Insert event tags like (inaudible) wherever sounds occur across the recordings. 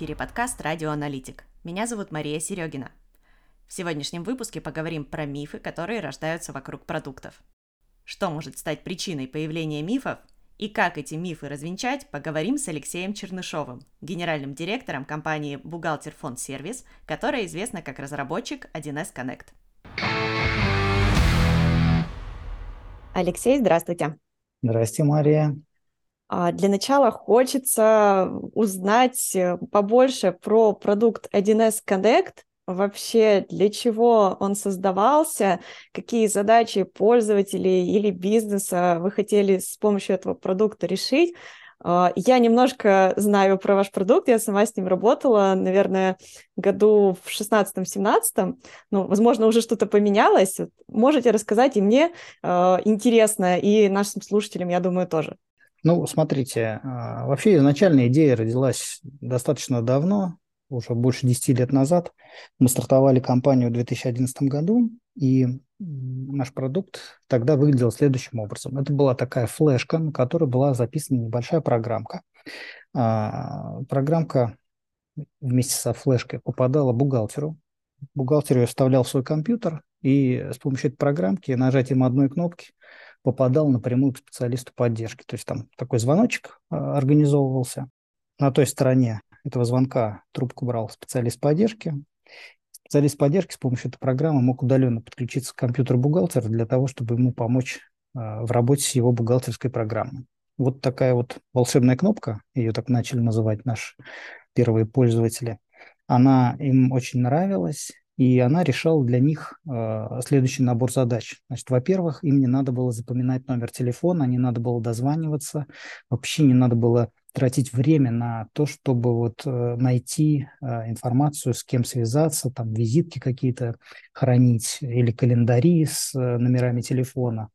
Эфире подкаст «Радиоаналитик». Меня зовут Мария Серегина. В сегодняшнем выпуске поговорим про мифы, которые рождаются вокруг продуктов. Что может стать причиной появления мифов и как эти мифы развенчать, поговорим с Алексеем Чернышовым, генеральным директором компании «Бухгалтер Фонд Сервис», которая известна как разработчик 1С Connect. Алексей, здравствуйте. Здравствуйте, Мария. А, для начала хочется узнать э, побольше про продукт 1С Connect, вообще для чего он создавался, какие задачи пользователей или бизнеса вы хотели с помощью этого продукта решить. А, я немножко знаю про ваш продукт, я сама с ним работала, наверное, году в 16-17, ну, возможно, уже что-то поменялось. Можете рассказать, и мне э, интересно, и нашим слушателям, я думаю, тоже. Ну, смотрите, а, вообще изначальная идея родилась достаточно давно, уже больше 10 лет назад. Мы стартовали компанию в 2011 году, и наш продукт тогда выглядел следующим образом. Это была такая флешка, на которой была записана небольшая программка. А, программка вместе со флешкой попадала бухгалтеру. Бухгалтер ее вставлял в свой компьютер, и с помощью этой программки нажатием одной кнопки попадал напрямую к специалисту поддержки. То есть там такой звоночек а, организовывался. На той стороне этого звонка трубку брал специалист поддержки. Специалист поддержки с помощью этой программы мог удаленно подключиться к компьютеру бухгалтера для того, чтобы ему помочь а, в работе с его бухгалтерской программой. Вот такая вот волшебная кнопка, ее так начали называть наши первые пользователи, она им очень нравилась, и она решала для них э, следующий набор задач. Значит, во-первых, им не надо было запоминать номер телефона, не надо было дозваниваться, вообще не надо было тратить время на то, чтобы вот э, найти э, информацию, с кем связаться, там визитки какие-то хранить или календари с э, номерами телефона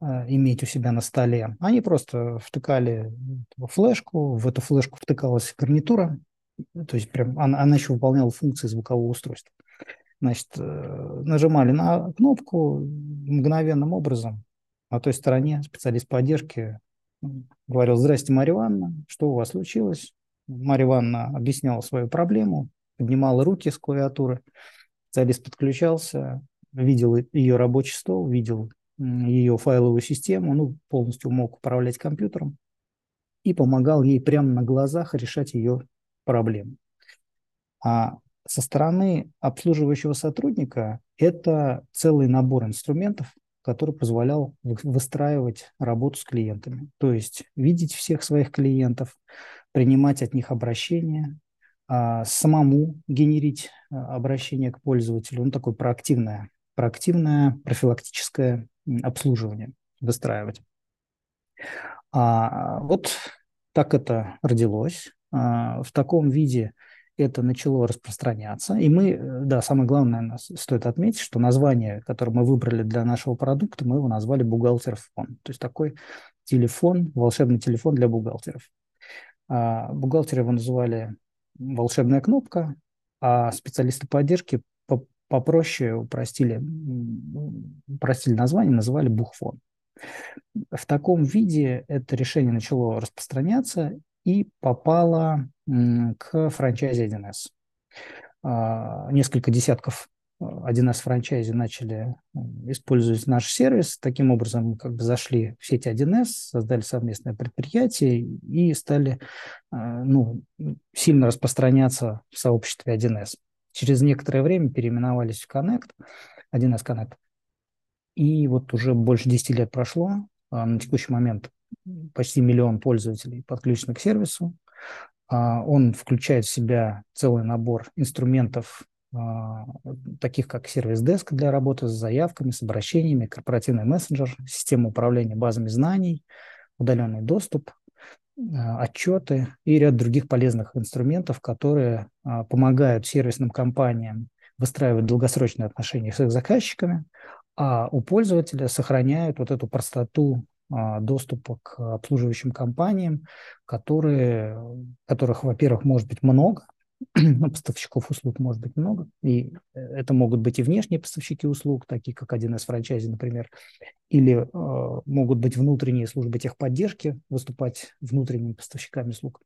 э, иметь у себя на столе. Они просто втыкали флешку, в эту флешку втыкалась гарнитура, то есть прям она, она еще выполняла функции звукового устройства. Значит, э, нажимали на кнопку мгновенным образом. На той стороне специалист поддержки говорил, здрасте, Марья Ивановна, что у вас случилось? Марья Ивановна объясняла свою проблему, поднимала руки с клавиатуры, специалист подключался, видел ее рабочий стол, видел ее файловую систему, ну, полностью мог управлять компьютером и помогал ей прямо на глазах решать ее проблемы. А со стороны обслуживающего сотрудника это целый набор инструментов, который позволял выстраивать работу с клиентами. То есть видеть всех своих клиентов, принимать от них обращения, а, самому генерить а, обращение к пользователю, ну, такое проактивное, проактивное профилактическое обслуживание выстраивать. А вот так это родилось. А, в таком виде – это начало распространяться. И мы, э, да, самое главное, нас стоит отметить, что название, которое мы выбрали для нашего продукта, мы его назвали бухгалтер-фон. То есть такой телефон, волшебный телефон для бухгалтеров. А бухгалтеры его называли волшебная кнопка, а специалисты поддержки попроще упростили, упростили название, называли бухфон. В таком виде это решение начало распространяться, и попала к франчайзе 1С. А, несколько десятков 1С а, франчайзи начали использовать наш сервис. Таким образом, мы как бы зашли в сеть 1С, создали совместное предприятие и стали а, ну, сильно распространяться в сообществе 1С. Через некоторое время переименовались в Connect, 1С Connect. И вот уже больше 10 лет прошло. На текущий момент почти миллион пользователей подключены к сервису. А, он включает в себя целый набор инструментов, а, таких как сервис Desk для работы с заявками, с обращениями, корпоративный мессенджер, система управления базами знаний, удаленный доступ, а, отчеты и ряд других полезных инструментов, которые помогают сервисным компаниям выстраивать долгосрочные отношения с их заказчиками, а у пользователя сохраняют вот эту простоту доступа к обслуживающим компаниям, которые, которых, во-первых, может быть много, (clears throat) поставщиков услуг может быть много, и это могут быть и внешние поставщики услуг, такие как один из франчайзи, например, или э, могут быть внутренние службы техподдержки, выступать внутренними поставщиками услуг.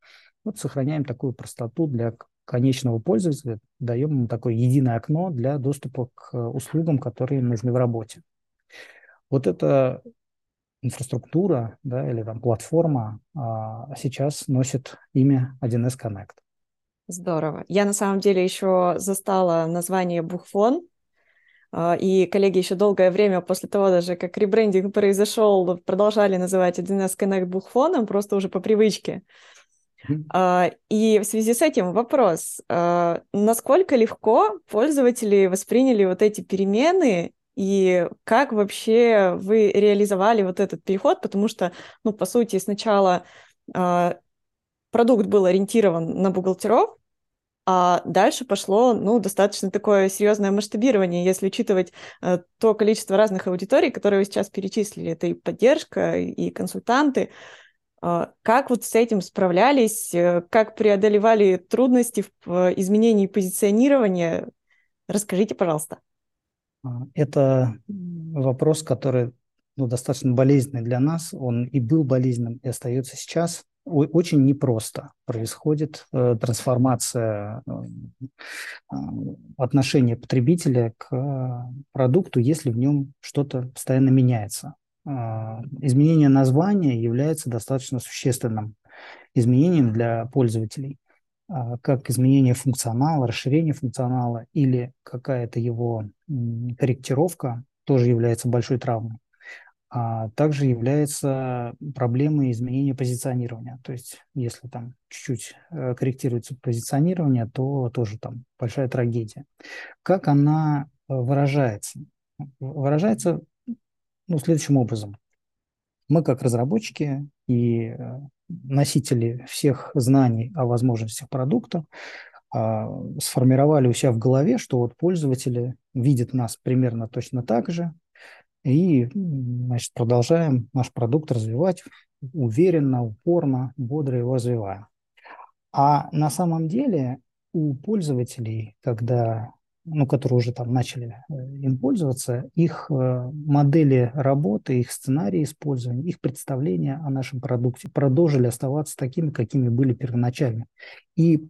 Вот сохраняем такую простоту для конечного пользователя, даем ему такое единое окно для доступа к услугам, которые им нужны в работе. Вот эта инфраструктура да, или там платформа а, сейчас носит имя 1С Connect. Здорово. Я на самом деле еще застала название Бухфон, а, и коллеги еще долгое время после того даже, как ребрендинг произошел, продолжали называть 1С Connect Бухфоном, просто уже по привычке. Mm-hmm. И в связи с этим вопрос, а, насколько легко пользователи восприняли вот эти перемены и как вообще вы реализовали вот этот переход, потому что, ну, по сути, сначала продукт был ориентирован на бухгалтеров, а дальше пошло, ну, достаточно такое серьезное масштабирование, если учитывать э, то количество разных аудиторий, которые вы сейчас перечислили. Это и поддержка, и консультанты. Э, как вот с этим справлялись? Э, как преодолевали трудности в э, изменении позиционирования? Расскажите, пожалуйста. А, это вопрос, который ну, достаточно болезненный для нас. Он и был болезненным, и остается сейчас очень непросто происходит э, трансформация э, э, отношения потребителя к продукту, если в нем что-то постоянно меняется. Изменение названия является достаточно существенным изменением для пользователей, как изменение функционала, расширение функционала или какая-то его корректировка тоже является большой травмой а также является проблемой изменения позиционирования. То есть, если там чуть-чуть э, корректируется позиционирование, то тоже там большая трагедия. Как она э, выражается? Выражается ну, следующим образом. Мы, как разработчики и э, носители всех знаний о возможностях продукта, а, сформировали у себя в голове, что вот пользователи видят нас примерно точно так же, и значит, продолжаем наш продукт развивать уверенно, упорно, бодро его развиваем. А на самом деле у пользователей, когда, ну, которые уже там начали э, им пользоваться, их э, модели работы, их сценарии использования, их представления о нашем продукте продолжили оставаться такими, какими были первоначально. И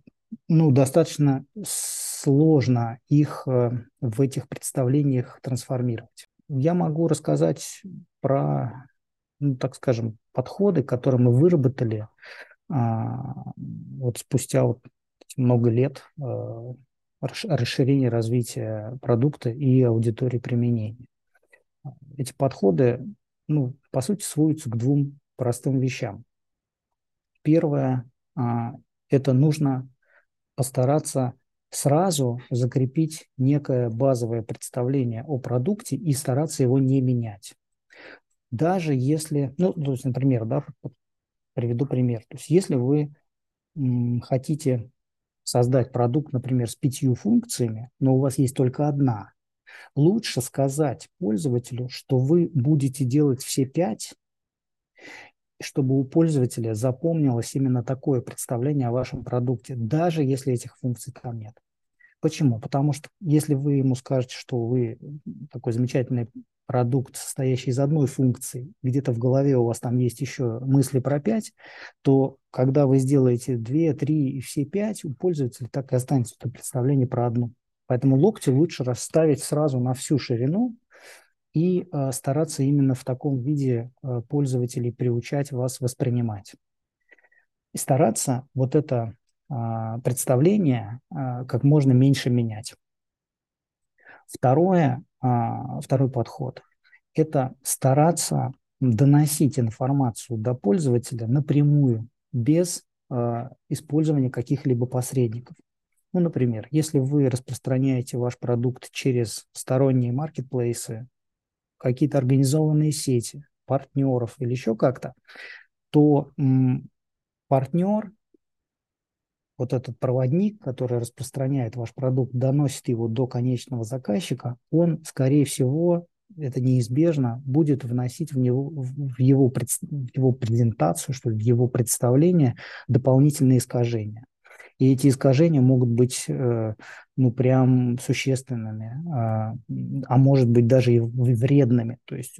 ну, достаточно сложно их э, в этих представлениях трансформировать. Я могу рассказать про, ну, так скажем, подходы, которые мы выработали а, вот спустя вот много лет расширения развития продукта и аудитории применения. Эти подходы, ну, по сути, сводятся к двум простым вещам. Первое а, – это нужно постараться сразу закрепить некое базовое представление о продукте и стараться его не менять. Даже если, ну, то есть, например, да, приведу пример. То есть, если вы хотите создать продукт, например, с пятью функциями, но у вас есть только одна, лучше сказать пользователю, что вы будете делать все пять, чтобы у пользователя запомнилось именно такое представление о вашем продукте, даже если этих функций там нет. Почему? Потому что если вы ему скажете, что вы такой замечательный продукт, состоящий из одной функции, где-то в голове у вас там есть еще мысли про пять, то когда вы сделаете две, три и все пять, у пользователя так и останется это представление про одну. Поэтому локти лучше расставить сразу на всю ширину, и э, стараться именно в таком виде э, пользователей приучать вас воспринимать. И стараться вот это э, представление э, как можно меньше менять. Второе, второй подход – это стараться доносить информацию до пользователя напрямую, без э, использования каких-либо посредников. Ну, например, если вы распространяете ваш продукт через сторонние маркетплейсы, какие-то организованные сети, партнеров или еще как-то, то партнер, вот этот проводник, который распространяет ваш продукт, доносит его до конечного заказчика, он, скорее всего, это неизбежно, будет вносить в, него, в, его, в его презентацию, что ли, в его представление дополнительные искажения. И эти искажения могут быть, э, ну, прям существенными, а, а может быть даже и вредными. То есть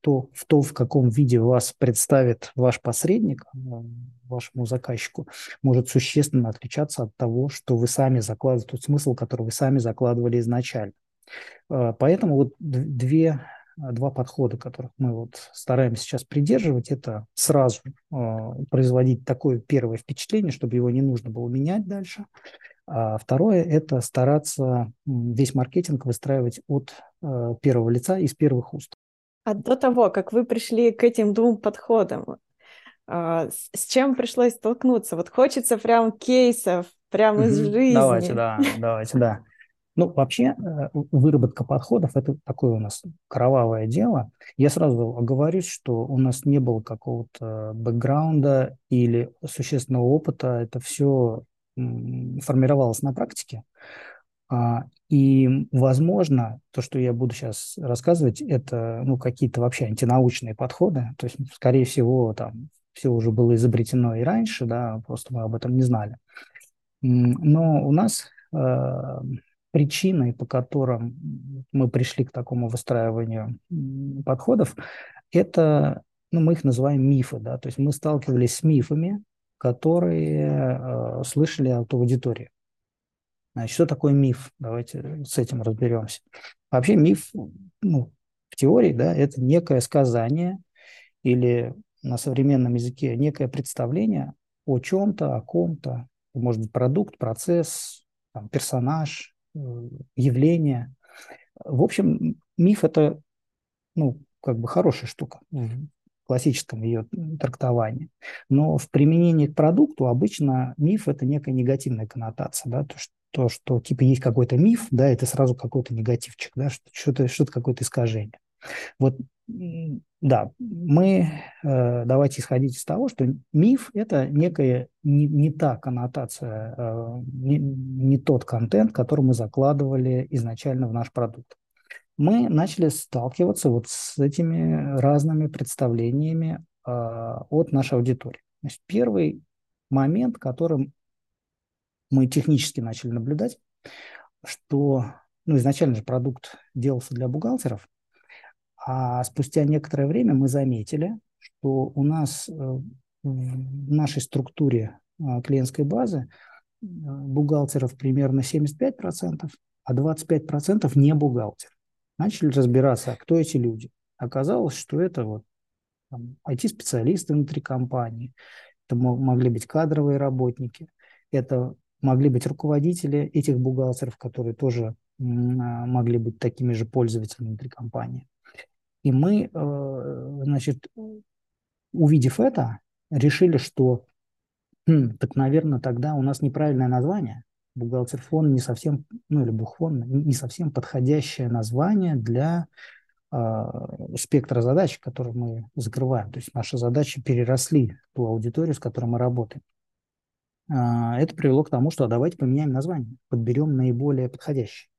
то, в то, в каком виде вас представит ваш посредник вашему заказчику, может существенно отличаться от того, что вы сами закладываете, тот смысл, который вы сами закладывали изначально. Поэтому вот две два подхода, которых мы вот стараемся сейчас придерживать, это сразу э, производить такое первое впечатление, чтобы его не нужно было менять дальше. А второе – это стараться весь маркетинг выстраивать от э, первого лица, из первых уст. А до того, как вы пришли к этим двум подходам, э, с чем пришлось столкнуться? Вот хочется прям кейсов, прям из жизни. Давайте, да, давайте, да. Ну, вообще, э, выработка подходов – это такое у нас кровавое дело. Я сразу оговорюсь, что у нас не было какого-то бэкграунда или существенного опыта. Это все формировалось на практике. И, возможно, то, что я буду сейчас рассказывать, это ну, какие-то вообще антинаучные подходы. То есть, скорее всего, там все уже было изобретено и раньше, да, просто мы об этом не знали. Но у нас э, причиной, по которым мы пришли к такому выстраиванию подходов, это, ну, мы их называем мифы, да, то есть мы сталкивались с мифами, которые э, слышали от аудитории. Значит, что такое миф? Давайте с этим разберемся. Вообще миф, ну, в теории, да, это некое сказание или на современном языке некое представление о чем-то, о ком-то, может быть, продукт, процесс, там, персонаж, явление. В общем, миф – это ну, как бы хорошая штука в классическом ее трактовании. Но в применении к продукту обычно миф – это некая негативная коннотация. Да? То, что, то, что типа есть какой-то миф, да, это сразу какой-то негативчик, да, что-то, что-то какое-то искажение. Вот да, мы э, давайте исходить из того, что миф – это некая не, не та коннотация, э, не, не тот контент, который мы закладывали изначально в наш продукт. Мы начали сталкиваться вот с этими разными представлениями э, от нашей аудитории. Значит, первый момент, которым мы технически начали наблюдать, что ну, изначально же продукт делался для бухгалтеров – а спустя некоторое время мы заметили, что у нас э, в нашей структуре э, клиентской базы э, бухгалтеров примерно 75%, а 25% не бухгалтер. Начали разбираться, кто эти люди. Оказалось, что это вот IT-специалисты внутри компании, это могли быть кадровые работники, это могли быть руководители этих бухгалтеров, которые тоже могли быть такими же пользователями внутри компании. И мы, э, значит, увидев это, решили, что, хм, так, наверное, тогда у нас неправильное название. Бухгалтер фон не совсем, ну или бухфон, не совсем подходящее название для э, спектра задач, которые мы закрываем. То есть наши задачи переросли ту аудиторию, с которой мы работаем. Э, это привело к тому, что а давайте поменяем название, подберем наиболее подходящее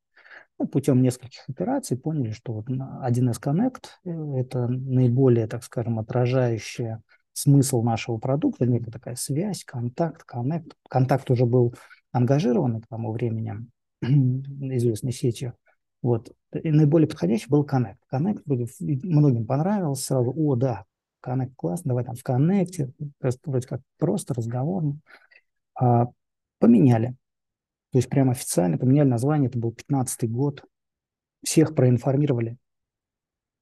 ну, путем нескольких операций поняли, что вот 1С Connect – это наиболее, так скажем, отражающая смысл нашего продукта, некая такая связь, контакт, коннект. Контакт уже был ангажирован к тому времени (clears throat) известной сетью. Вот. И наиболее подходящий был Connect. Connect многим понравился сразу. О, да, Connect класс, давай там в Connect, вроде как просто разговорно. А, поменяли. То есть прямо официально поменяли название, это был 15 год. Всех проинформировали.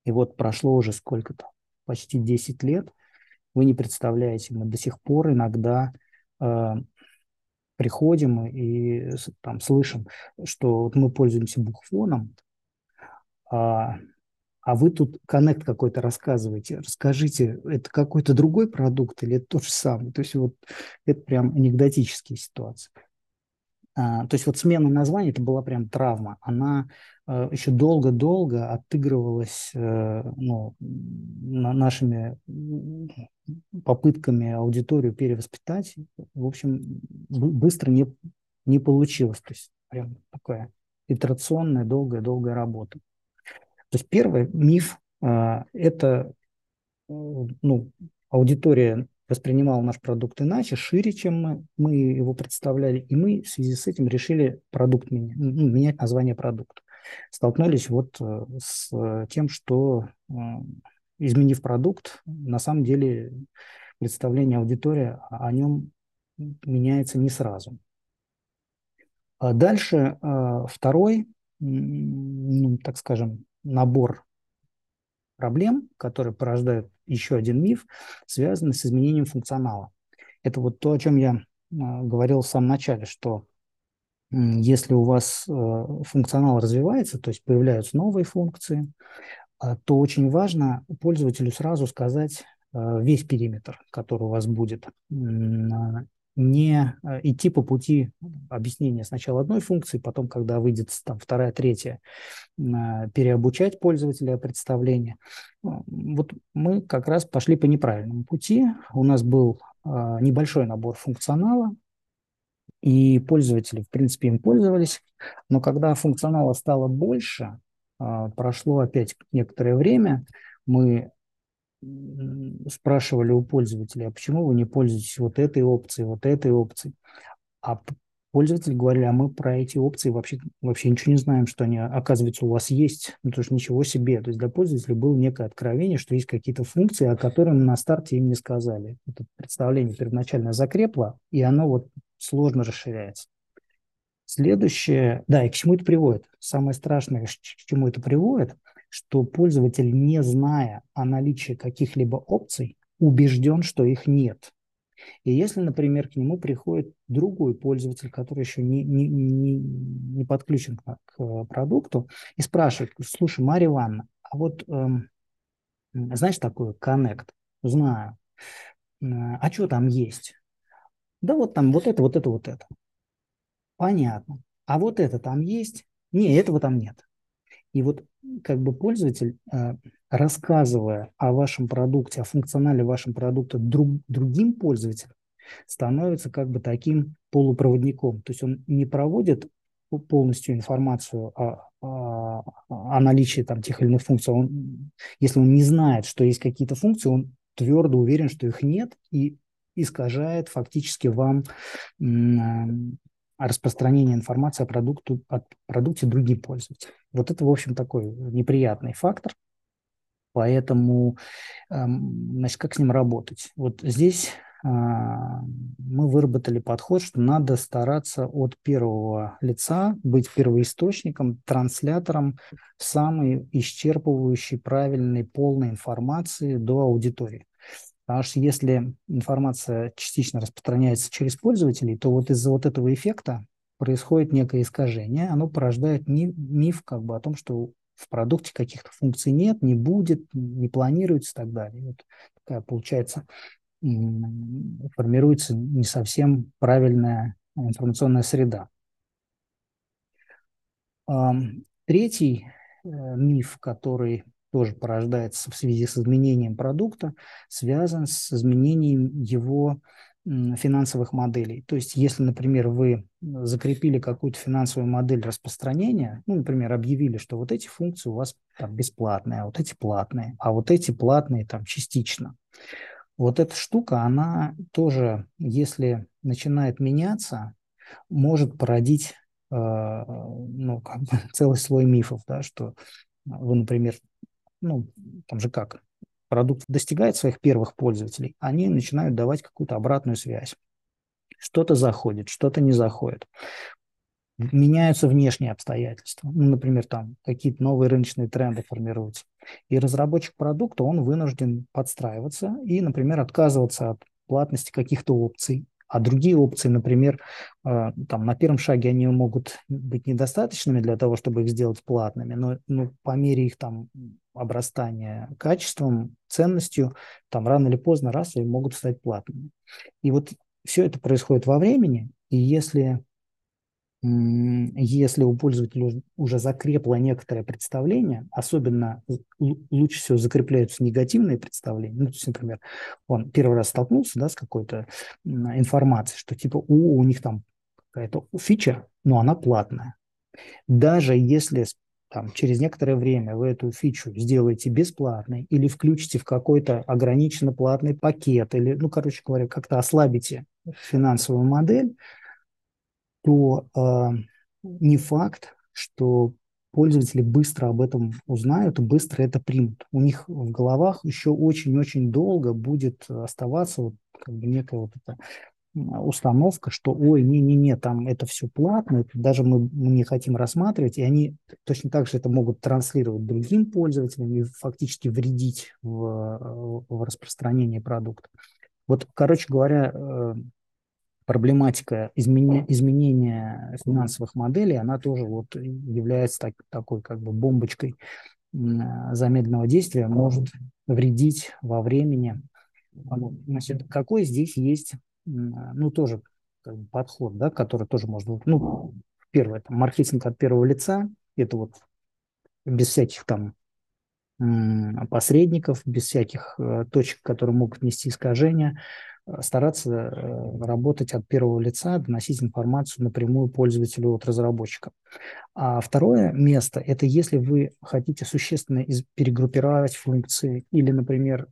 И вот прошло уже сколько-то, почти 10 лет. Вы не представляете, мы до сих пор иногда э, приходим и там слышим, что вот мы пользуемся букфоном, а, а вы тут коннект какой-то рассказываете. Расскажите, это какой-то другой продукт или это тот же самый? То есть вот это прям анекдотические ситуации. А, то есть вот смена названия, это была прям травма. Она э, еще долго-долго отыгрывалась э, ну, нашими попытками аудиторию перевоспитать. В общем, быстро не, не получилось. То есть прям такая итерационная, долгая-долгая работа. То есть первый миф э, – это ну, аудитория воспринимал наш продукт иначе, шире, чем мы, мы его представляли, и мы в связи с этим решили продукт менять, ну, менять название продукта. Столкнулись вот э, с тем, что э, изменив продукт, на самом деле представление аудитории о нем меняется не сразу. А дальше а, второй, ну, так скажем, набор проблем, которые порождают еще один миф, связанный с изменением функционала. Это вот то, о чем я а, говорил в самом начале, что если у вас функционал развивается, то есть появляются новые функции, то очень важно пользователю сразу сказать весь периметр, который у вас будет не э, идти по пути объяснения сначала одной функции, потом, когда выйдет там, вторая, третья, переобучать пользователя представления. Вот мы как раз пошли по неправильному пути. У нас был а, небольшой набор функционала, и пользователи, в принципе, им пользовались. Но когда функционала стало больше, а, прошло опять некоторое время, мы спрашивали у пользователей, а почему вы не пользуетесь вот этой опцией, вот этой опцией? А пользователи говорили, а мы про эти опции вообще, вообще ничего не знаем, что они, оказывается, у вас есть. Ну, то есть ничего себе. То есть для пользователей было некое откровение, что есть какие-то функции, о которых на старте им не сказали. Это представление первоначально закрепло, и оно вот сложно расширяется. Следующее, да, и к чему это приводит? Самое страшное, к чему это приводит – что пользователь, не зная о наличии каких-либо опций, убежден, что их нет. И если, например, к нему приходит другой пользователь, который еще не, не, не, не подключен к, к э, продукту, и спрашивает, слушай, Марья Ивановна, а вот эм, знаешь такое Connect? Знаю. А что там есть? Да вот там вот это, вот это, вот это. Понятно. А вот это там есть? Не, этого там нет. И вот как бы пользователь, э, рассказывая о вашем продукте, о функционале вашего продукта друг, другим пользователям, становится как бы таким полупроводником. То есть он не проводит полностью информацию о, о, о наличии там тех или иных функций. Он, если он не знает, что есть какие-то функции, он твердо уверен, что их нет, и искажает фактически вам распространение информации о, продукту, о продукте другим пользователям. Вот это, в общем, такой неприятный фактор. Поэтому, эм, значит, как с ним работать? Вот здесь а, мы выработали подход, что надо стараться от первого лица быть первоисточником, транслятором самой исчерпывающей, правильной, полной информации до аудитории. Потому что если информация частично распространяется через пользователей, то вот из-за вот этого эффекта происходит некое искажение, оно порождает миф как бы о том, что в продукте каких-то функций нет, не будет, не планируется и так далее. Вот такая получается формируется не совсем правильная информационная среда. Третий э, миф, который тоже порождается в связи с изменением продукта, связан с изменением его финансовых моделей. То есть, если, например, вы закрепили какую-то финансовую модель распространения, ну, например, объявили, что вот эти функции у вас там бесплатные, а вот эти платные, а вот эти платные там частично. Вот эта штука, она тоже, если начинает меняться, может породить э, ну, как бы (laughs) целый слой мифов, да, что вы, например, ну, там же как, продукт достигает своих первых пользователей, они начинают давать какую-то обратную связь. Что-то заходит, что-то не заходит. Меняются внешние обстоятельства. Ну, например, там какие-то новые рыночные тренды формируются. И разработчик продукта, он вынужден подстраиваться и, например, отказываться от платности каких-то опций, а другие опции, например, э, там на первом шаге они могут быть недостаточными для того, чтобы их сделать платными, но ну, по мере их там обрастания качеством, ценностью, там рано или поздно раз и могут стать платными. И вот все это происходит во времени, и если если у пользователя уже закрепло некоторое представление, особенно лучше всего закрепляются негативные представления, ну, то есть, например, он первый раз столкнулся да, с какой-то информацией, что типа у, у них там какая-то фича, но она платная. Даже если там, через некоторое время вы эту фичу сделаете бесплатной или включите в какой-то ограниченно платный пакет, или, ну, короче говоря, как-то ослабите финансовую модель, то э, не факт, что пользователи быстро об этом узнают и быстро это примут. У них в головах еще очень-очень долго будет оставаться вот как бы некая вот эта установка, что ой, не-не-не, там это все платно, это даже мы не хотим рассматривать, и они точно так же это могут транслировать другим пользователям и фактически вредить в, в распространении продукта. Вот, короче говоря, э, проблематика изменения, изменения финансовых моделей, она тоже вот является так, такой как бы бомбочкой замедленного действия, может вредить во времени. Значит, какой здесь есть ну, тоже как бы, подход, да, который тоже можно, ну, первое, это маркетинг от первого лица, это вот без всяких там посредников, без всяких э, точек, которые могут нести искажения, э, стараться э, работать от первого лица, доносить информацию напрямую пользователю от разработчика. А второе место – это если вы хотите существенно перегруппировать функции или, например,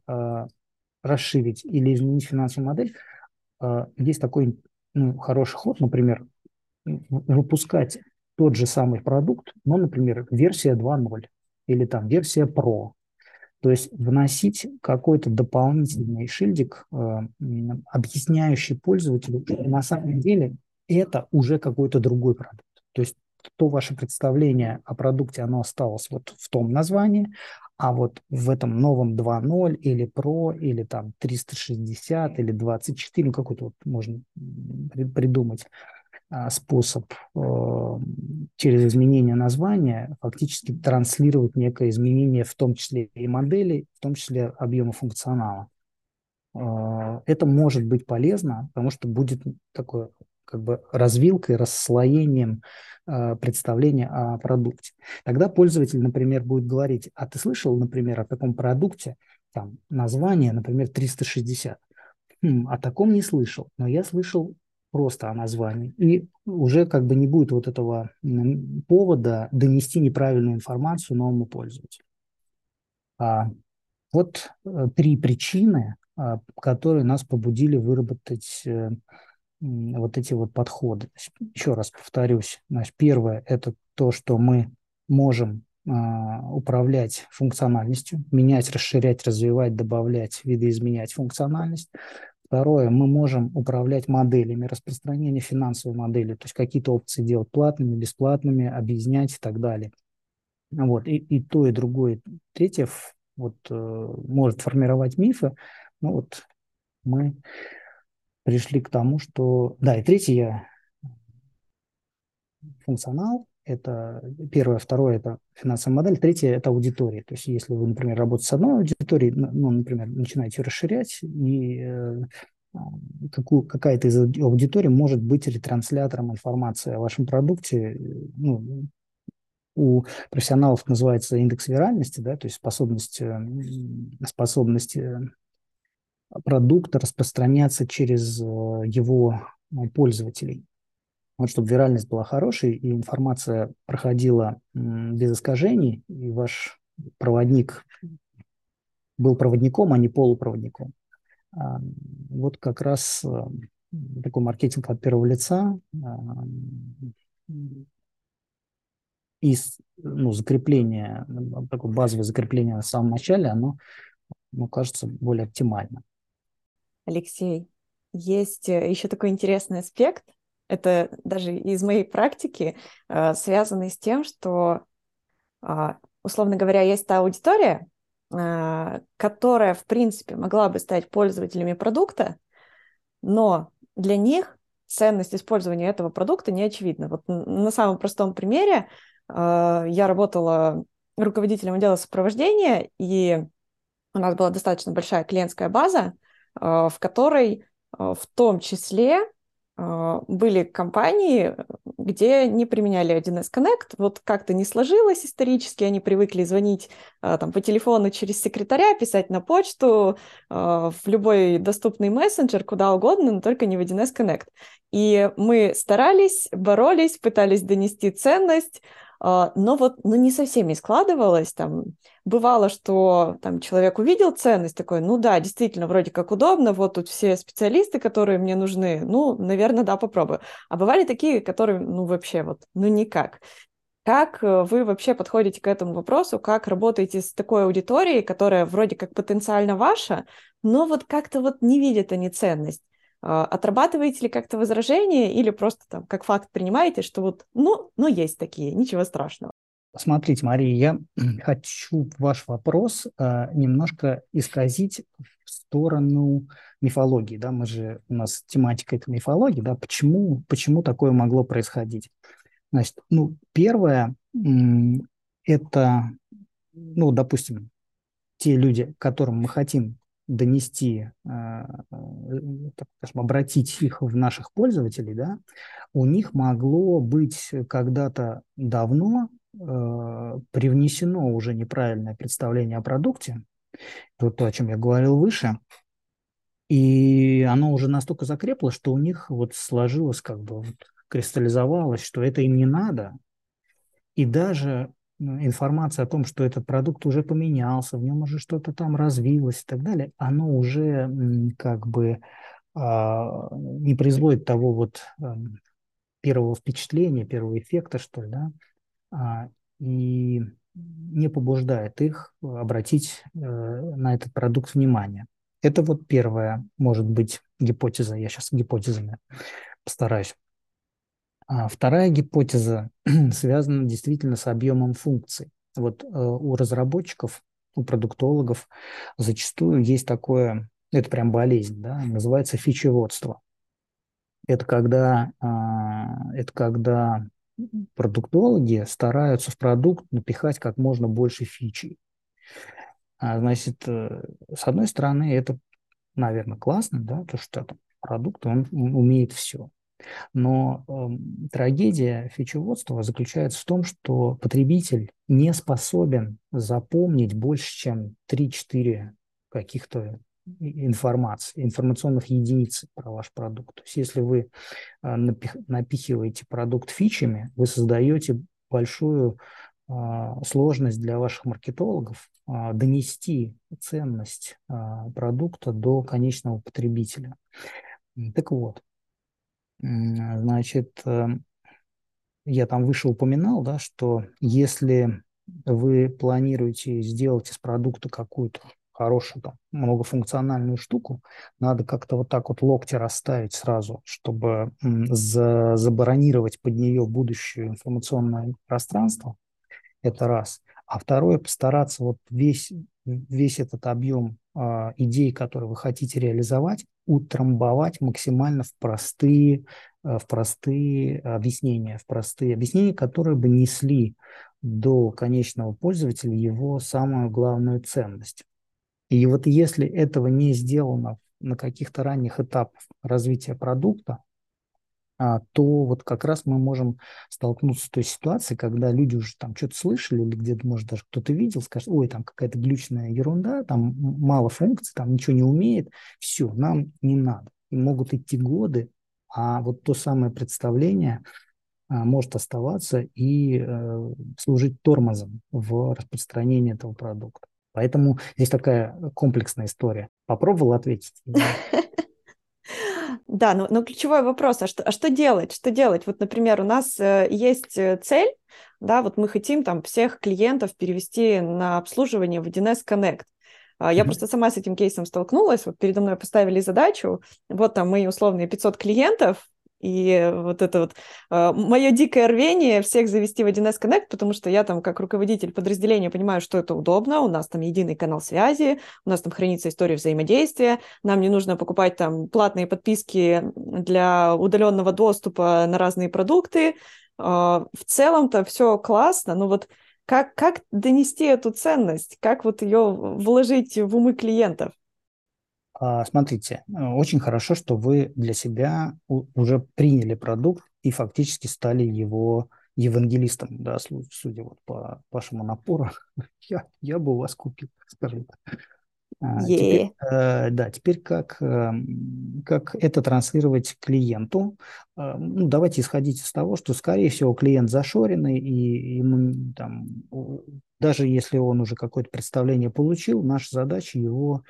расширить или изменить финансовую модель, а, есть такой ну, хороший ход, например, выпускать тот же самый продукт, но, например, версия 2.0 или там версия Pro. То есть вносить какой-то дополнительный шильдик, э, объясняющий пользователю, что на самом деле это уже какой-то другой продукт. То есть то ваше представление о продукте, оно осталось вот в том названии, а вот в этом новом 2.0 или Pro, или там 360, или 24, ну какой-то вот можно придумать а, способ э, через изменение названия фактически транслировать некое изменение в том числе и модели, в том числе объема функционала. Э, это может быть полезно, потому что будет такое как бы развилкой, расслоением э, представления о продукте. Тогда пользователь, например, будет говорить, а ты слышал, например, о таком продукте, там название, например, 360. Хм, о таком не слышал, но я слышал просто о названии. И уже как бы не будет вот этого повода донести неправильную информацию новому пользователю. А, вот э, три причины, а, которые нас побудили выработать э, вот эти вот подходы. Еще раз повторюсь. Значит, первое – это то, что мы можем э, управлять функциональностью, менять, расширять, развивать, добавлять, видоизменять функциональность. Второе, мы можем управлять моделями распространения финансовой модели, то есть какие-то опции делать платными, бесплатными, объяснять и так далее. Вот, и, и то, и другое. Третье, вот, э, может формировать мифы. Ну вот мы пришли к тому, что... Да, и третье, функционал, это первое, второе – это финансовая модель, третье – это аудитория. То есть если вы, например, работаете с одной аудиторией, ну, например, начинаете расширять, и э, какую, какая-то из аудиторий может быть ретранслятором информации о вашем продукте. Ну, у профессионалов называется индекс виральности, да, то есть способность, э, способность э, продукта распространяться через э, его э, пользователей. Вот чтобы виральность была хорошей и информация проходила без искажений, и ваш проводник был проводником, а не полупроводником. А, вот как раз э, такой маркетинг от первого лица и ну, закрепление, такое базовое закрепление на самом начале, оно, ну, кажется более оптимально. Алексей, есть э, еще такой интересный аспект, это даже из моей практики, э, связанный с тем, что, а, условно говоря, есть та аудитория, а, которая, в принципе, могла бы стать пользователями продукта, но для них ценность использования этого продукта не очевидна. Вот на самом простом примере а, я работала руководителем отдела сопровождения, и у нас была достаточно большая клиентская база, в которой э, в том числе э, были компании, где не применяли 1С Connect. Вот как-то не сложилось исторически, они привыкли звонить там, по телефону через секретаря, писать на почту, в любой доступный мессенджер, куда угодно, но только не в 1С Connect. И мы старались, боролись, пытались донести ценность, но вот ну, не со всеми складывалось. Там, бывало, что там, человек увидел ценность, такой, ну да, действительно, вроде как удобно, вот тут все специалисты, которые мне нужны, ну, наверное, да, попробую. А бывали такие, которые, ну, вообще вот, ну, никак. Как э, вы вообще подходите к этому вопросу? Как работаете с такой аудиторией, которая вроде как потенциально ваша, но вот как-то вот не видит они ценность? А, отрабатываете ли как-то возражения или просто там как факт принимаете, что вот, ну, ну есть такие, ничего страшного? Смотрите, Мария, я (clears throat) хочу ваш вопрос э, немножко исказить в сторону мифологии. Да? Мы же, у нас тематика это мифология, да? почему, почему такое могло происходить? Значит, ну, первое – это, ну, допустим, те люди, которым мы хотим донести, э, так скажем, обратить их в наших пользователей, да, у них могло быть когда-то давно э, привнесено уже неправильное представление о продукте, вот то, о чем я говорил выше, и оно уже настолько закрепло, что у них вот сложилось как бы вот кристаллизовалось, что это им не надо, и даже информация о том, что этот продукт уже поменялся, в нем уже что-то там развилось и так далее, оно уже как бы а, не производит того вот эм, первого впечатления, первого эффекта, что ли, да, а, и не побуждает их обратить э, на этот продукт внимание. Это вот первая, может быть, гипотеза. Я сейчас гипотезами постараюсь а вторая гипотеза (clears throat) связана действительно с объемом функций. Вот э, у разработчиков, у продуктологов зачастую есть такое, это прям болезнь, да, называется фичеводство. Это когда, а, это когда продуктологи стараются в продукт напихать как можно больше фичей. А, значит, э, с одной стороны, это, наверное, классно, да, то, что продукт, он умеет все. Но э, трагедия фичеводства заключается в том, что потребитель не способен запомнить больше, чем 3-4 каких-то информации, информационных единиц про ваш продукт. То есть если вы э, напих, напихиваете продукт фичами, вы создаете большую э, сложность для ваших маркетологов э, донести ценность э, продукта до конечного потребителя. Так вот, Значит, эм, я там выше упоминал, да, что если вы планируете сделать из продукта какую-то хорошую, там, многофункциональную штуку, надо как-то вот так вот локти расставить сразу, чтобы за, забаронировать под нее будущее информационное пространство. Это раз. А второе, постараться вот весь, весь этот объем э, идей, которые вы хотите реализовать, утрамбовать максимально в простые, э, в простые объяснения, в простые объяснения, которые бы несли до конечного пользователя его самую главную ценность. И вот если этого не сделано на каких-то ранних этапах развития продукта, то вот как раз мы можем столкнуться с той ситуацией, когда люди уже там что-то слышали или где-то, может, даже кто-то видел, скажет, ой, там какая-то глючная ерунда, там мало функций, там ничего не умеет, все, нам не надо. И могут идти годы, а вот то самое представление а, может оставаться и э, служить тормозом в распространении этого продукта. Поэтому здесь такая комплексная история. Попробовал ответить? (laughs) Да, но, но ключевой вопрос, а что, а что делать? Что делать? Вот, например, у нас э, есть э, цель, да, вот мы хотим там всех клиентов перевести на обслуживание в 1С Connect. А, я mm-hmm. просто сама с этим кейсом столкнулась, вот передо мной поставили задачу, вот там мои условные 500 клиентов, и вот это вот э, мое дикое рвение всех завести в 1С Connect, потому что я там как руководитель подразделения понимаю, что это удобно, у нас там единый канал связи, у нас там хранится история взаимодействия, нам не нужно покупать там платные подписки для удаленного доступа на разные продукты. Э, в целом-то все классно, но вот как, как донести эту ценность, как вот ее вложить в умы клиентов? А, смотрите, очень хорошо, что вы для себя уже приняли продукт и фактически стали его евангелистом, да, судя вот по вашему напору, (laughs) я, я бы у вас купил, скажем так. А, теперь, э, да, теперь как, э, как это транслировать клиенту? Э, ну, давайте исходить из того, что, скорее всего, клиент зашоренный, и ему там, даже если он уже какое-то представление получил, наша задача его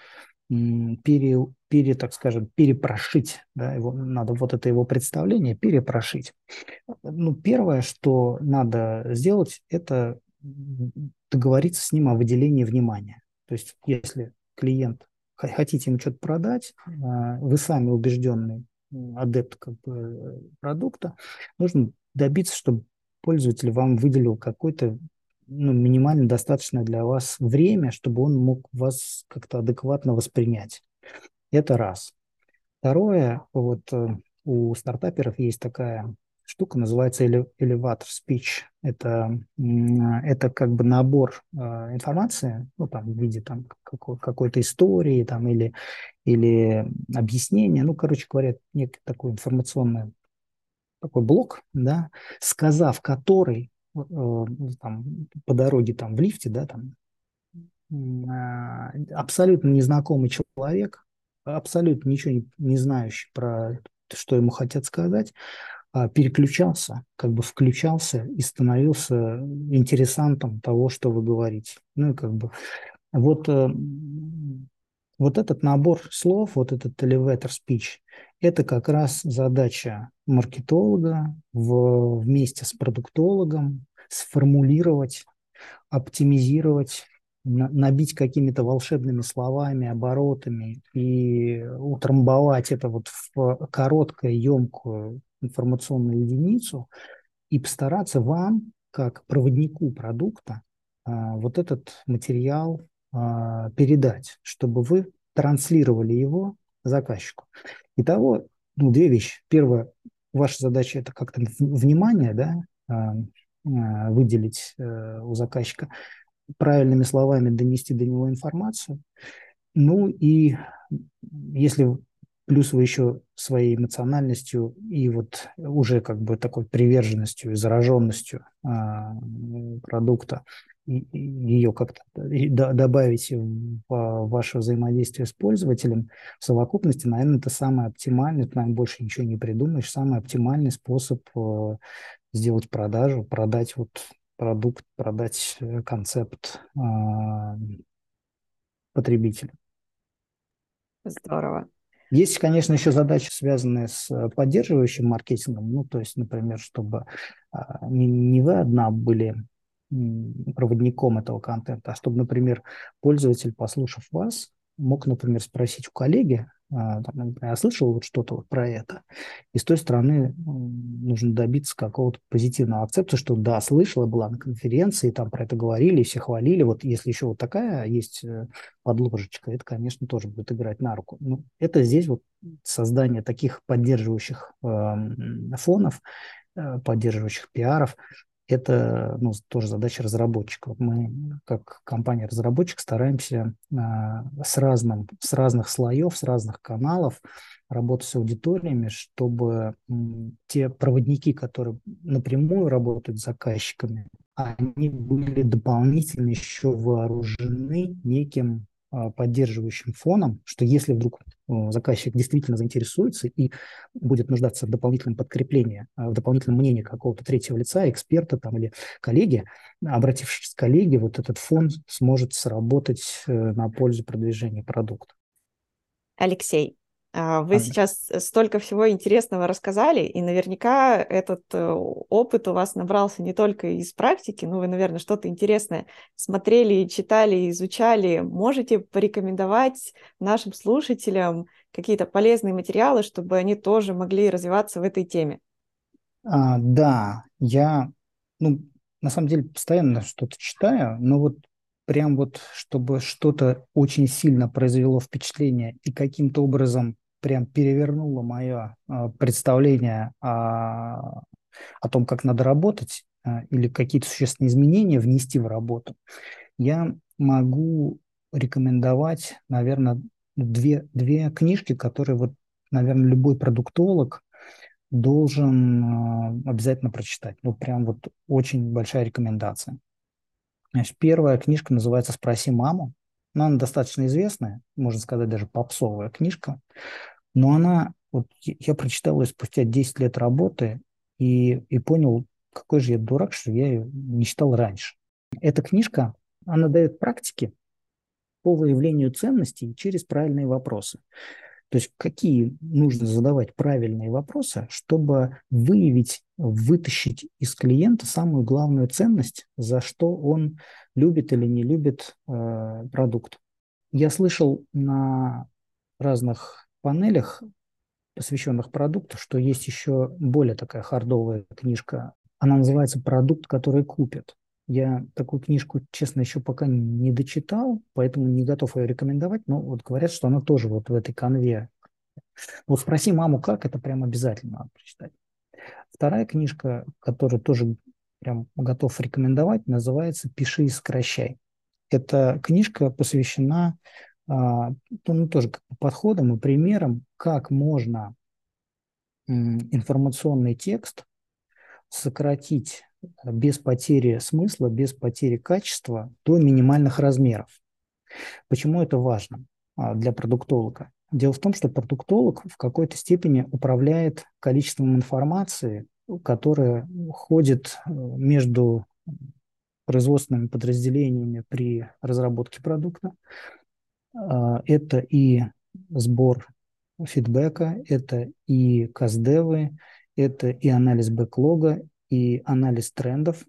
пере, пере, так скажем, перепрошить, да, его, надо вот это его представление перепрошить. Ну, первое, что надо сделать, это договориться с ним о выделении внимания. То есть, если клиент хотите ему что-то продать, а, вы сами убежденный адепт как бы, продукта, нужно добиться, чтобы пользователь вам выделил какой-то ну, минимально достаточное для вас время, чтобы он мог вас как-то адекватно воспринять. Это раз. Второе, вот э, у стартаперов есть такая штука, называется elevator speech. Это, это как бы набор э, информации, ну, там, в виде там, какой- какой-то истории там, или, или объяснения. Ну, короче говоря, некий такой информационный такой блок, да, сказав который там, по дороге там, в лифте, да, там, э, абсолютно незнакомый человек, абсолютно ничего не, не знающий про что ему хотят сказать, а, переключался, как бы включался и становился интересантом того, что вы говорите. Ну и как бы вот, э, вот этот набор слов, вот этот elevator speech, это как раз задача маркетолога в, вместе с продуктологом сформулировать, оптимизировать набить какими-то волшебными словами, оборотами и утрамбовать это вот в короткую, емкую информационную единицу и постараться вам, как проводнику продукта, а, вот этот материал а, передать, чтобы вы транслировали его заказчику. Итого, ну, две вещи. Первое, ваша задача – это как-то внимание да, а, выделить э, у заказчика правильными словами донести до него информацию. Ну и если плюс вы еще своей эмоциональностью и вот уже как бы такой приверженностью и зараженностью а, продукта ее как-то добавите в ваше взаимодействие с пользователем, в совокупности, наверное, это самый оптимальный, ты, наверное, больше ничего не придумаешь, самый оптимальный способ э, сделать продажу, продать вот продукт, продать э, концепт э, потребителю. Здорово. Есть, конечно, еще задачи, связанные с э, поддерживающим маркетингом. Ну, то есть, например, чтобы а, не, не вы одна были проводником этого контента, а чтобы, например, пользователь, послушав вас, мог, например, спросить у коллеги, а, я слышал вот что-то вот про это, и с той стороны нужно добиться какого-то позитивного акцепта, что да, слышала, была на конференции, там про это говорили, все хвалили, вот если еще вот такая есть э, подложечка, это, конечно, тоже будет играть на руку. Но это здесь вот создание таких поддерживающих э, фонов, э, поддерживающих пиаров, это ну, тоже задача разработчиков. Мы, как компания-разработчик, стараемся а, с, разным, с разных слоев, с разных каналов работать с аудиториями, чтобы те проводники, которые напрямую работают с заказчиками, они были дополнительно еще вооружены неким поддерживающим фоном, что если вдруг заказчик действительно заинтересуется и будет нуждаться в дополнительном подкреплении, а, в дополнительном мнении какого-то третьего лица, эксперта там, или коллеги, обратившись к коллеге, вот этот фон сможет сработать э, на пользу продвижения продукта. Алексей, а, вы сейчас столько всего интересного рассказали, и наверняка этот э, опыт у вас набрался не только из практики, ну, вы, наверное, что-то интересное смотрели, читали, изучали. Можете порекомендовать нашим слушателям какие-то полезные материалы, чтобы они тоже могли развиваться в этой теме? А, да, я, ну, на самом деле постоянно что-то читаю, но вот прям вот, чтобы что-то очень сильно произвело впечатление и каким-то образом прям перевернуло мое а, представление о, о том, как надо работать а, или какие-то существенные изменения внести в работу, я могу рекомендовать, наверное, две, две книжки, которые вот, наверное, любой продуктолог должен а, обязательно прочитать. Ну, прям вот очень большая рекомендация. Значит, первая книжка называется «Спроси маму». Но она достаточно известная, можно сказать, даже попсовая книжка. Но она, вот я прочитал ее спустя 10 лет работы и, и понял, какой же я дурак, что я ее не читал раньше. Эта книжка, она дает практики по выявлению ценностей через правильные вопросы. То есть какие нужно задавать правильные вопросы, чтобы выявить, вытащить из клиента самую главную ценность, за что он любит или не любит э, продукт. Я слышал на разных панелях, посвященных продукту, что есть еще более такая хардовая книжка. Она называется «Продукт, который купят». Я такую книжку, честно, еще пока не дочитал, поэтому не готов ее рекомендовать, но вот говорят, что она тоже вот в этой конве. Вот спроси маму, как, это прям обязательно надо прочитать. Вторая книжка, которую тоже прям готов рекомендовать, называется «Пиши и сокращай». Эта книжка посвящена а, ну, тоже подходам и примерам, как можно информационный текст сократить без потери смысла, без потери качества до минимальных размеров. Почему это важно а, для продуктолога? Дело в том, что продуктолог в какой-то степени управляет количеством информации, которая ходит э, между производственными подразделениями при разработке продукта. А, это и сбор фидбэка, это и каздевы, это и анализ бэклога, и анализ трендов,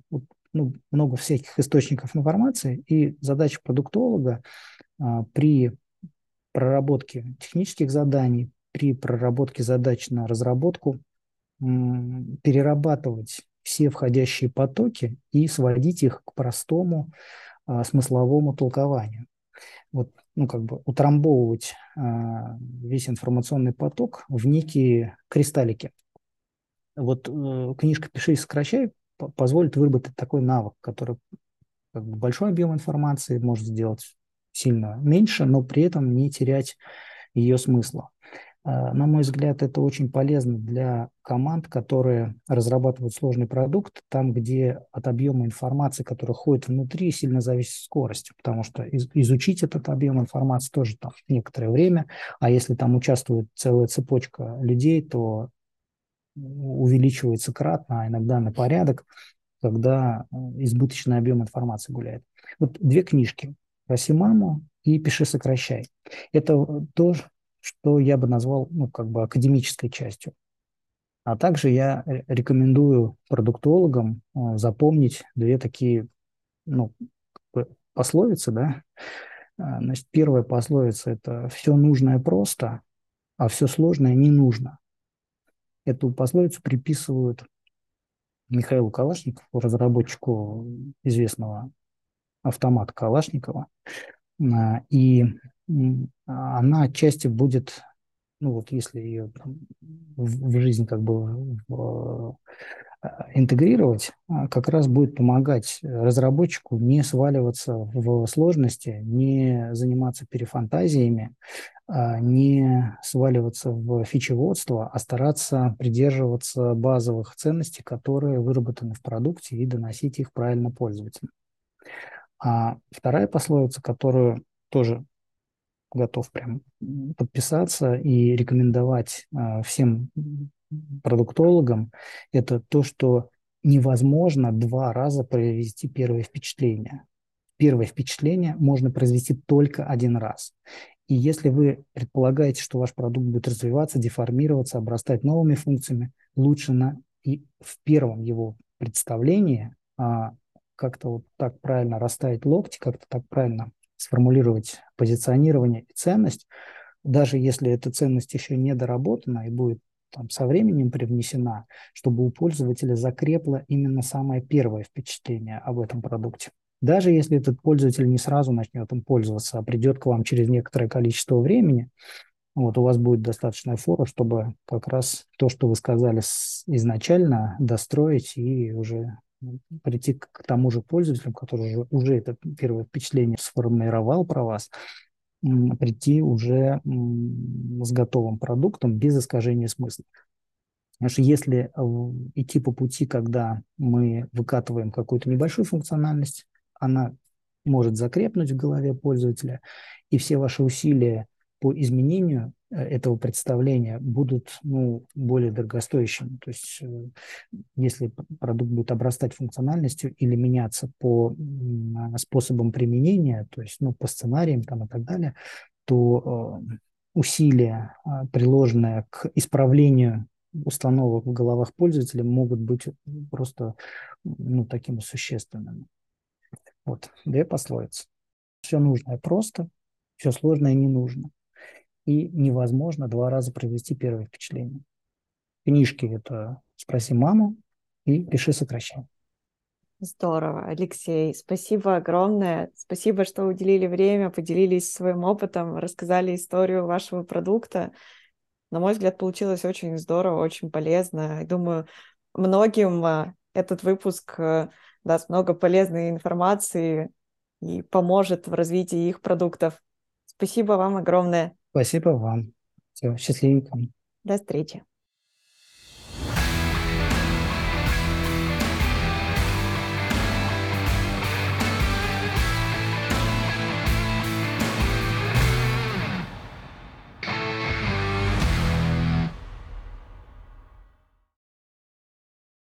ну, много всяких источников информации, и задача продуктолога а, при проработке технических заданий, при проработке задач на разработку м, перерабатывать все входящие потоки и сводить их к простому а, смысловому толкованию. Вот, ну, как бы утрамбовывать а, весь информационный поток в некие кристаллики. Вот э, книжка «Пиши и сокращай» позволит выработать такой навык, который как бы, большой объем информации может сделать сильно меньше, но при этом не терять ее смысла. Э, на мой взгляд, это очень полезно для команд, которые разрабатывают сложный продукт, там, где от объема информации, который ходит внутри, сильно зависит скорость, потому что из, изучить этот объем информации тоже там некоторое время, а если там участвует целая цепочка людей, то увеличивается кратно, а иногда на порядок, когда э, избыточный объем информации гуляет. Вот две книжки «Проси маму» и «Пиши, сокращай». Это то, что я бы назвал ну, как бы академической частью. А также я рекомендую продуктологам э, запомнить две такие ну, пословицы. Да? Э, значит, первая пословица – это «все нужное просто, а все сложное не нужно». Эту пословицу приписывают Михаилу Калашникову, разработчику известного автомата Калашникова. А, и она отчасти будет, ну вот если ее в, жизнь как бы интегрировать, а, как раз будет помогать разработчику не сваливаться в сложности, не заниматься перефантазиями, а, не сваливаться в фичеводство, а стараться придерживаться базовых ценностей, которые выработаны в продукте, и доносить их правильно пользователям. А вторая пословица, которую тоже готов прям подписаться и рекомендовать а, всем продуктологам, это то, что невозможно два раза произвести первое впечатление. Первое впечатление можно произвести только один раз. И если вы предполагаете, что ваш продукт будет развиваться, деформироваться, обрастать новыми функциями, лучше на, и в первом его представлении а, как-то вот так правильно расставить локти, как-то так правильно сформулировать позиционирование и ценность, даже если эта ценность еще не доработана и будет там, со временем привнесена, чтобы у пользователя закрепло именно самое первое впечатление об этом продукте. Даже если этот пользователь не сразу начнет им пользоваться, а придет к вам через некоторое количество времени, вот у вас будет достаточная фора, чтобы как раз то, что вы сказали изначально, достроить и уже прийти к тому же пользователю, который уже, уже это первое впечатление сформировал про вас, прийти уже с готовым продуктом без искажения смысла. Потому что если идти по пути, когда мы выкатываем какую-то небольшую функциональность, она может закрепнуть в голове пользователя, и все ваши усилия по изменению э, этого представления будут ну, более дорогостоящими. То есть э, если продукт будет обрастать функциональностью или меняться по способам применения, то есть ну, по сценариям там, и так далее, то усилия, а, приложенные к исправлению установок в головах пользователей, могут быть просто ну, такими существенными. Вот, две пословицы. Все нужное просто, все сложное не нужно. И невозможно два раза произвести первое впечатление. Книжки – это «Спроси маму» и «Пиши сокращение». Здорово, Алексей. Спасибо огромное. Спасибо, что уделили время, поделились своим опытом, рассказали историю вашего продукта. На мой взгляд, получилось очень здорово, очень полезно. Думаю, многим а, этот выпуск э, даст много полезной информации и поможет в развитии их продуктов. Спасибо вам огромное. Спасибо вам. Все, счастливенько. До встречи.